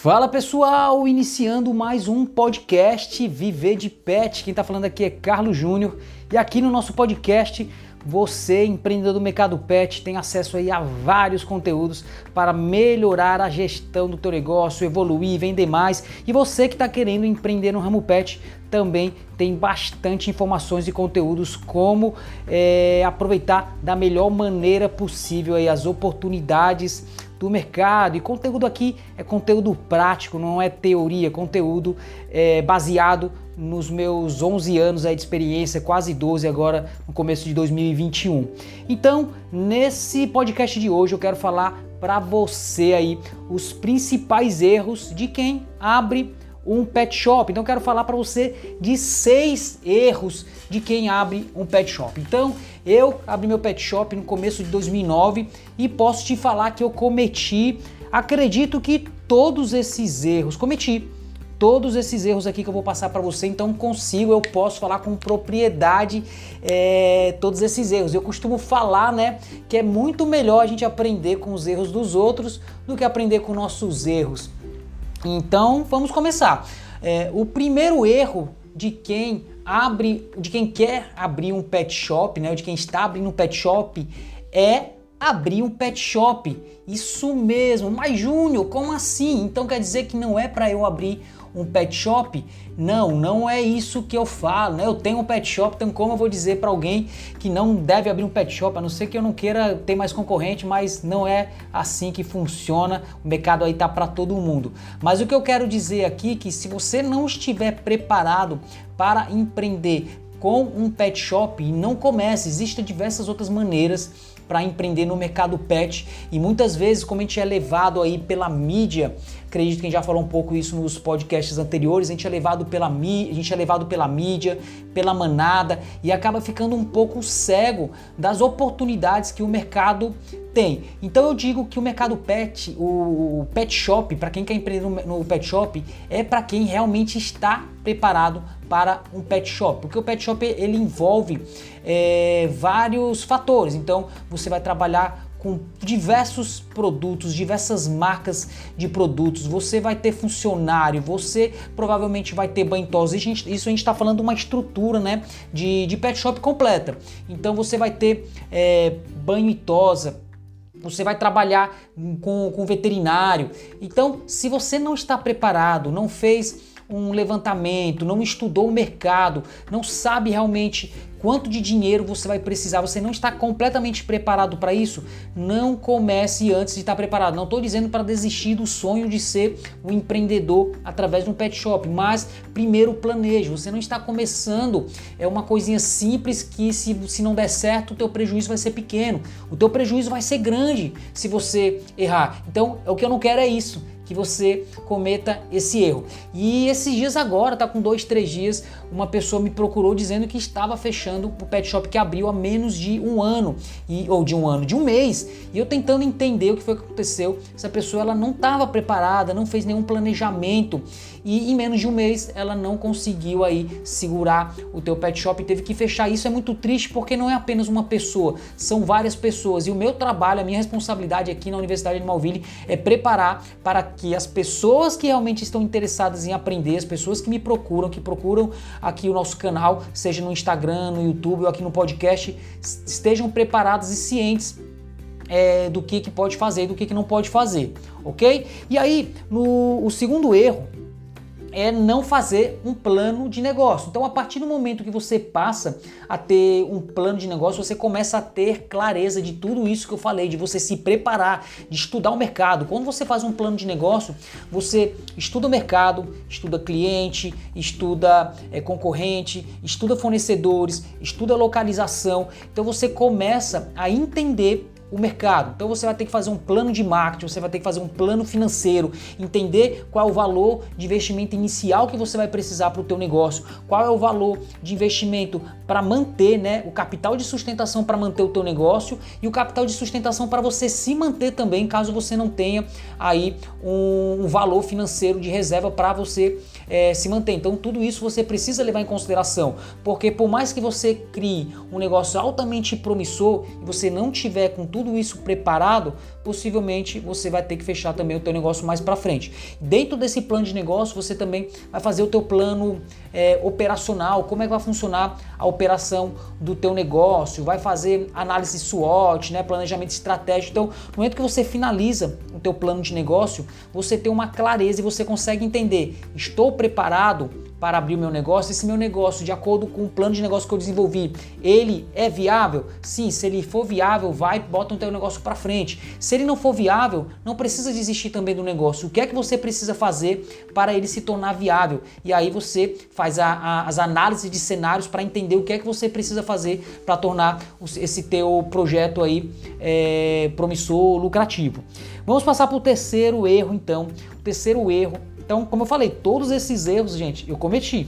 Fala pessoal, iniciando mais um podcast Viver de Pet. Quem está falando aqui é Carlos Júnior e aqui no nosso podcast você, empreendedor do mercado pet, tem acesso aí a vários conteúdos para melhorar a gestão do teu negócio, evoluir, vender mais. E você que está querendo empreender no ramo pet, também tem bastante informações e conteúdos como é, aproveitar da melhor maneira possível aí as oportunidades do mercado. E conteúdo aqui é conteúdo prático, não é teoria, conteúdo é, baseado nos meus 11 anos aí de experiência, quase 12 agora no começo de 2021. Então, nesse podcast de hoje eu quero falar para você aí os principais erros de quem abre um pet shop. Então, quero falar para você de seis erros de quem abre um pet shop. Então, eu abri meu pet shop no começo de 2009 e posso te falar que eu cometi, acredito que todos esses erros cometi todos esses erros aqui que eu vou passar para você, então consigo, eu posso falar com propriedade é, todos esses erros. Eu costumo falar, né, que é muito melhor a gente aprender com os erros dos outros do que aprender com nossos erros. Então, vamos começar. É, o primeiro erro de quem abre, de quem quer abrir um pet shop, né, de quem está abrindo um pet shop, é abrir um pet shop. Isso mesmo, mas Júnior, como assim? Então quer dizer que não é para eu abrir um pet shop? Não, não é isso que eu falo, né? Eu tenho um pet shop, então como eu vou dizer para alguém que não deve abrir um pet shop, a não ser que eu não queira ter mais concorrente, mas não é assim que funciona. O mercado aí tá para todo mundo. Mas o que eu quero dizer aqui é que se você não estiver preparado para empreender com um pet shop e não comece, existem diversas outras maneiras para empreender no mercado pet e muitas vezes como a gente é levado aí pela mídia, acredito que a gente já falou um pouco isso nos podcasts anteriores, a gente é levado pela a gente é levado pela mídia, pela manada e acaba ficando um pouco cego das oportunidades que o mercado tem. Então eu digo que o mercado pet, o pet shop, para quem quer empreender no pet shop, é para quem realmente está preparado para um pet shop, porque o pet shop ele envolve é, vários fatores. Então você vai trabalhar com diversos produtos, diversas marcas de produtos. Você vai ter funcionário, você provavelmente vai ter banho tosa. Isso a gente está falando de uma estrutura né, de, de pet shop completa. Então você vai ter é, banho e tosa, você vai trabalhar com, com veterinário. Então, se você não está preparado, não fez um levantamento, não estudou o mercado, não sabe realmente quanto de dinheiro você vai precisar, você não está completamente preparado para isso, não comece antes de estar preparado. Não estou dizendo para desistir do sonho de ser um empreendedor através de um pet shop, mas primeiro planeje. Você não está começando, é uma coisinha simples que se, se não der certo, o teu prejuízo vai ser pequeno, o teu prejuízo vai ser grande se você errar. Então, o que eu não quero é isso que você cometa esse erro. E esses dias agora, tá com dois, três dias, uma pessoa me procurou dizendo que estava fechando o pet shop que abriu há menos de um ano, e, ou de um ano, de um mês. E eu tentando entender o que foi que aconteceu. Essa pessoa ela não estava preparada, não fez nenhum planejamento e em menos de um mês ela não conseguiu aí segurar o teu pet shop e teve que fechar. Isso é muito triste porque não é apenas uma pessoa, são várias pessoas. E o meu trabalho, a minha responsabilidade aqui na Universidade de Malville é preparar para que as pessoas que realmente estão interessadas em aprender, as pessoas que me procuram, que procuram aqui o nosso canal, seja no Instagram, no YouTube ou aqui no podcast, estejam preparadas e cientes é, do que, que pode fazer e do que, que não pode fazer, ok? E aí, no, o segundo erro é não fazer um plano de negócio. Então, a partir do momento que você passa a ter um plano de negócio, você começa a ter clareza de tudo isso que eu falei, de você se preparar, de estudar o mercado. Quando você faz um plano de negócio, você estuda o mercado, estuda cliente, estuda é, concorrente, estuda fornecedores, estuda localização. Então, você começa a entender o mercado. Então você vai ter que fazer um plano de marketing, você vai ter que fazer um plano financeiro, entender qual é o valor de investimento inicial que você vai precisar para o teu negócio, qual é o valor de investimento para manter, né, o capital de sustentação para manter o teu negócio e o capital de sustentação para você se manter também, caso você não tenha aí um, um valor financeiro de reserva para você é, se manter. Então tudo isso você precisa levar em consideração, porque por mais que você crie um negócio altamente promissor e você não tiver com tudo isso preparado, possivelmente você vai ter que fechar também o teu negócio mais para frente. Dentro desse plano de negócio, você também vai fazer o teu plano é, operacional, como é que vai funcionar a operação do teu negócio, vai fazer análise SWOT, né, planejamento estratégico. Então, no momento que você finaliza o teu plano de negócio, você tem uma clareza e você consegue entender, estou preparado para abrir o meu negócio, esse meu negócio, de acordo com o plano de negócio que eu desenvolvi, ele é viável? Sim, se ele for viável, vai, bota o teu negócio para frente. Se ele não for viável, não precisa desistir também do negócio. O que é que você precisa fazer para ele se tornar viável? E aí você faz a, a, as análises de cenários para entender o que é que você precisa fazer para tornar esse teu projeto aí é, promissor, lucrativo. Vamos passar para o terceiro erro, então. O terceiro erro então, como eu falei, todos esses erros, gente, eu cometi.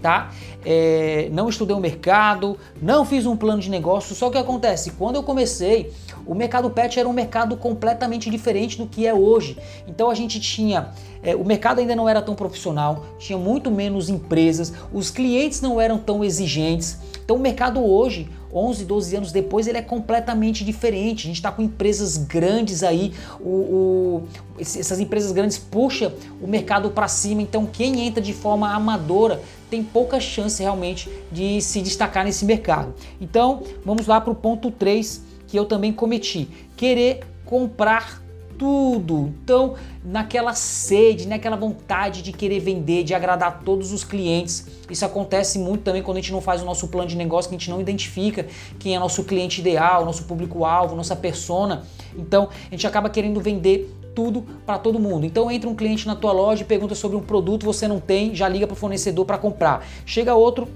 Tá? É, não estudei o mercado, não fiz um plano de negócio. Só que acontece, quando eu comecei, o mercado pet era um mercado completamente diferente do que é hoje. Então a gente tinha, é, o mercado ainda não era tão profissional, tinha muito menos empresas, os clientes não eram tão exigentes. Então o mercado hoje 11, 12 anos depois, ele é completamente diferente. A gente está com empresas grandes aí, o, o, essas empresas grandes puxam o mercado para cima, então quem entra de forma amadora tem pouca chance realmente de se destacar nesse mercado. Então, vamos lá para o ponto 3 que eu também cometi: querer comprar tudo. Então, naquela sede, naquela vontade de querer vender, de agradar todos os clientes. Isso acontece muito também quando a gente não faz o nosso plano de negócio, que a gente não identifica quem é nosso cliente ideal, nosso público-alvo, nossa persona. Então, a gente acaba querendo vender tudo para todo mundo. Então entra um cliente na tua loja e pergunta sobre um produto, você não tem, já liga para o fornecedor para comprar. Chega outro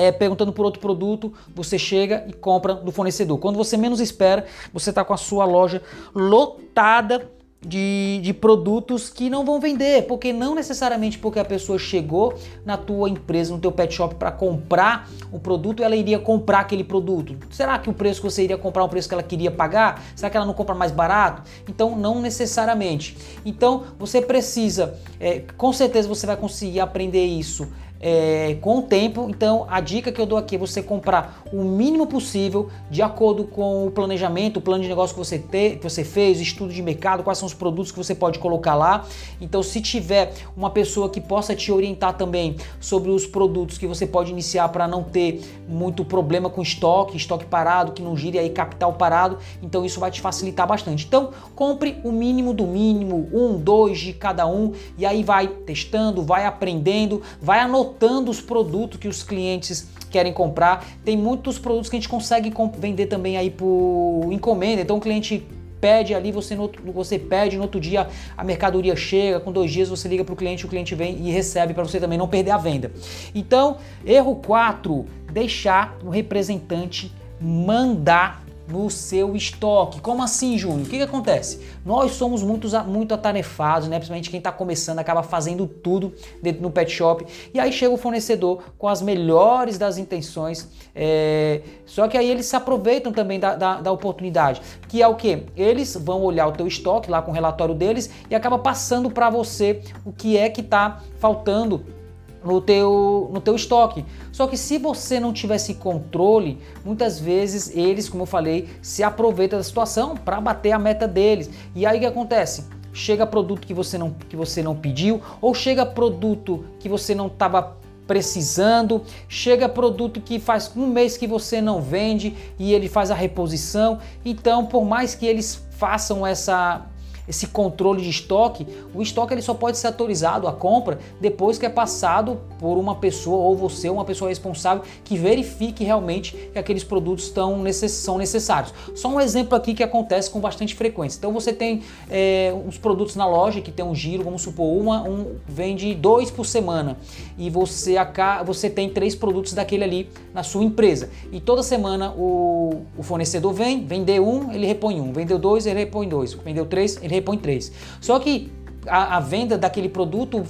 é, perguntando por outro produto, você chega e compra do fornecedor. Quando você menos espera, você está com a sua loja lotada de, de, produtos que não vão vender, porque não necessariamente porque a pessoa chegou na tua empresa, no teu pet shop para comprar o produto, ela iria comprar aquele produto. Será que o preço que você iria comprar é o preço que ela queria pagar? Será que ela não compra mais barato? Então não necessariamente. Então você precisa, é, com certeza você vai conseguir aprender isso é, com o tempo. Então, a dica que eu dou aqui é você comprar o mínimo possível de acordo com o planejamento, o plano de negócio que você, que você fez, estudo de mercado, quais são os produtos que você pode colocar lá. Então, se tiver uma pessoa que possa te orientar também sobre os produtos que você pode iniciar para não ter muito problema com estoque, estoque parado, que não gire aí capital parado, então isso vai te facilitar bastante. Então, compre o mínimo do mínimo, um, dois de cada um, e aí vai testando, vai aprendendo, vai anotando anotando os produtos que os clientes querem comprar. Tem muitos produtos que a gente consegue vender também aí por encomenda. Então o cliente pede ali, você, no, você pede, no outro dia a mercadoria chega, com dois dias você liga para o cliente, o cliente vem e recebe para você também não perder a venda. Então, erro 4, deixar o representante mandar no seu estoque. Como assim, Júnior? O que, que acontece? Nós somos muito, muito atarefados, né? Principalmente quem está começando acaba fazendo tudo dentro no pet shop. E aí chega o fornecedor com as melhores das intenções. É... Só que aí eles se aproveitam também da, da, da oportunidade. Que é o que? Eles vão olhar o teu estoque lá com o relatório deles e acaba passando para você o que é que está faltando no teu, no teu estoque. Só que se você não tivesse controle, muitas vezes eles, como eu falei, se aproveitam da situação para bater a meta deles. E aí o que acontece? Chega produto que você não, que você não pediu, ou chega produto que você não estava precisando, chega produto que faz um mês que você não vende e ele faz a reposição. Então, por mais que eles façam essa esse controle de estoque, o estoque ele só pode ser autorizado a compra depois que é passado por uma pessoa ou você, uma pessoa responsável que verifique realmente que aqueles produtos estão são necessários. Só um exemplo aqui que acontece com bastante frequência. Então você tem é, uns produtos na loja que tem um giro, vamos supor, uma um, vende dois por semana e você acá, você tem três produtos daquele ali na sua empresa e toda semana o, o fornecedor vem, vendeu um, ele repõe um, vendeu dois, ele repõe dois, vendeu três, ele repõe 3. Só que a, a venda daquele produto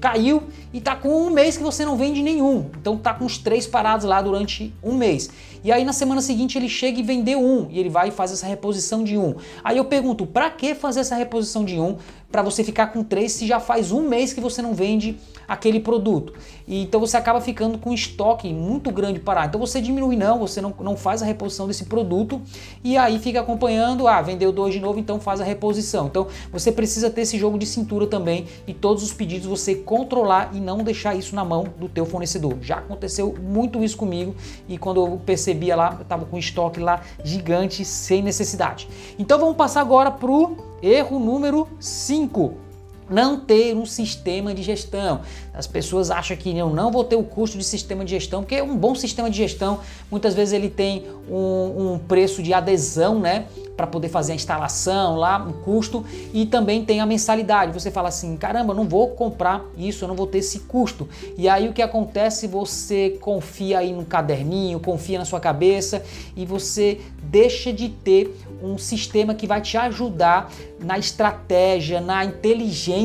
caiu e tá com um mês que você não vende nenhum. Então tá com os três parados lá durante um mês. E aí na semana seguinte ele chega e vendeu um e ele vai e faz essa reposição de um. Aí eu pergunto, para que fazer essa reposição de um para você ficar com três se já faz um mês que você não vende aquele produto? E então você acaba ficando com estoque muito grande parado. Então você diminui não, você não, não faz a reposição desse produto e aí fica acompanhando, ah, vendeu dois de novo, então faz a reposição. Então você precisa ter esse jogo de cintura também e todos os pedidos você controlar e não deixar isso na mão do teu fornecedor. Já aconteceu muito isso comigo e quando eu percebia lá, eu estava com estoque lá gigante sem necessidade. Então vamos passar agora para o erro número 5 não ter um sistema de gestão. As pessoas acham que eu não vou ter o custo de sistema de gestão, porque um bom sistema de gestão, muitas vezes ele tem um, um preço de adesão, né? Para poder fazer a instalação lá, um custo, e também tem a mensalidade. Você fala assim: caramba, não vou comprar isso, eu não vou ter esse custo. E aí o que acontece? Você confia aí no caderninho, confia na sua cabeça e você deixa de ter um sistema que vai te ajudar na estratégia, na inteligência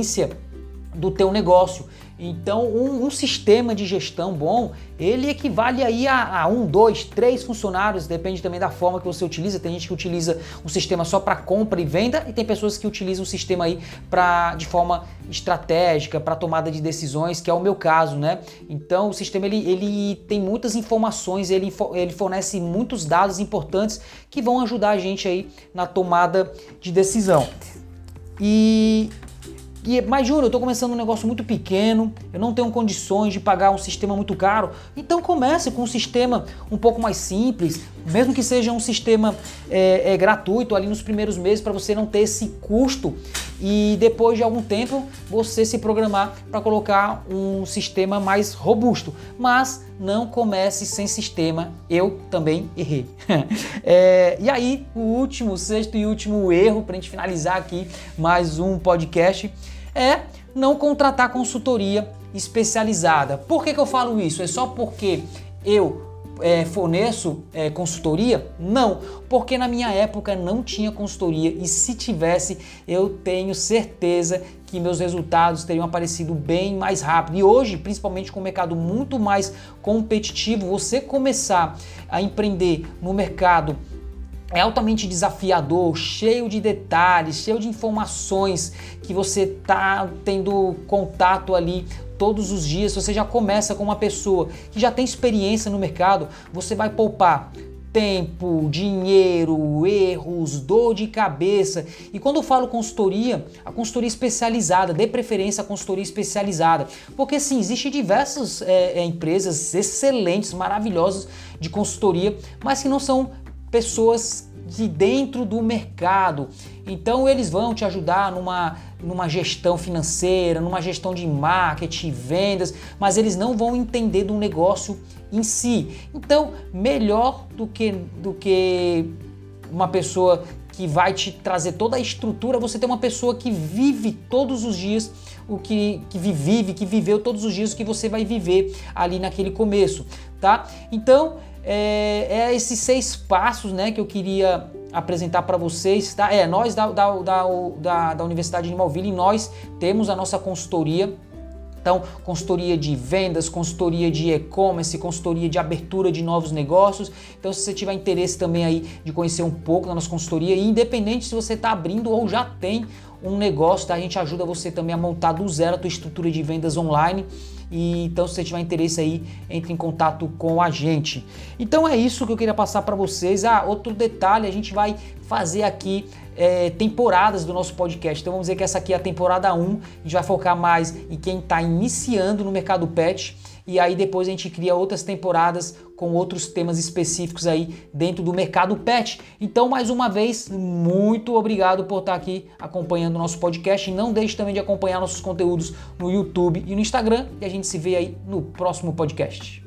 do teu negócio. Então, um, um, sistema de gestão bom, ele equivale aí a, a, um, dois, três funcionários, depende também da forma que você utiliza. Tem gente que utiliza um sistema só para compra e venda e tem pessoas que utilizam o sistema aí para de forma estratégica, para tomada de decisões, que é o meu caso, né? Então, o sistema ele, ele tem muitas informações, ele, ele fornece muitos dados importantes que vão ajudar a gente aí na tomada de decisão. E e, mas Júnior, eu estou começando um negócio muito pequeno, eu não tenho condições de pagar um sistema muito caro. Então comece com um sistema um pouco mais simples, mesmo que seja um sistema é, é, gratuito ali nos primeiros meses para você não ter esse custo e depois de algum tempo você se programar para colocar um sistema mais robusto. Mas não comece sem sistema, eu também errei. é, e aí, o último, sexto e último erro para a gente finalizar aqui mais um podcast é não contratar consultoria especializada. Por que, que eu falo isso? É só porque eu é, forneço é, consultoria? Não, porque na minha época não tinha consultoria e se tivesse, eu tenho certeza que meus resultados teriam aparecido bem mais rápido. E hoje, principalmente com o mercado muito mais competitivo, você começar a empreender no mercado é altamente desafiador, cheio de detalhes, cheio de informações que você tá tendo contato ali todos os dias. Você já começa com uma pessoa que já tem experiência no mercado, você vai poupar tempo, dinheiro, erros, dor de cabeça. E quando eu falo consultoria, a consultoria especializada, dê preferência à consultoria especializada. Porque sim, existem diversas é, empresas excelentes, maravilhosas de consultoria, mas que não são pessoas de dentro do mercado. Então eles vão te ajudar numa, numa gestão financeira, numa gestão de marketing, vendas, mas eles não vão entender do negócio em si. Então, melhor do que, do que uma pessoa que vai te trazer toda a estrutura, você tem uma pessoa que vive todos os dias o que, que vive, que viveu todos os dias o que você vai viver ali naquele começo, tá? Então, é, é esses seis passos né, que eu queria apresentar para vocês. Tá? É, nós da, da, da, da Universidade de Malville, nós temos a nossa consultoria então, consultoria de vendas, consultoria de e-commerce, consultoria de abertura de novos negócios. Então, se você tiver interesse também aí de conhecer um pouco da nossa consultoria, independente se você está abrindo ou já tem um negócio, tá? a gente ajuda você também a montar do zero a tua estrutura de vendas online. E então, se você tiver interesse aí, entre em contato com a gente. Então é isso que eu queria passar para vocês. Ah, outro detalhe, a gente vai fazer aqui é, temporadas do nosso podcast. Então vamos dizer que essa aqui é a temporada 1. A gente vai focar mais em quem está iniciando no mercado pet. E aí depois a gente cria outras temporadas com outros temas específicos aí dentro do mercado pet. Então, mais uma vez, muito obrigado por estar aqui acompanhando o nosso podcast. E não deixe também de acompanhar nossos conteúdos no YouTube e no Instagram. E a gente se vê aí no próximo podcast.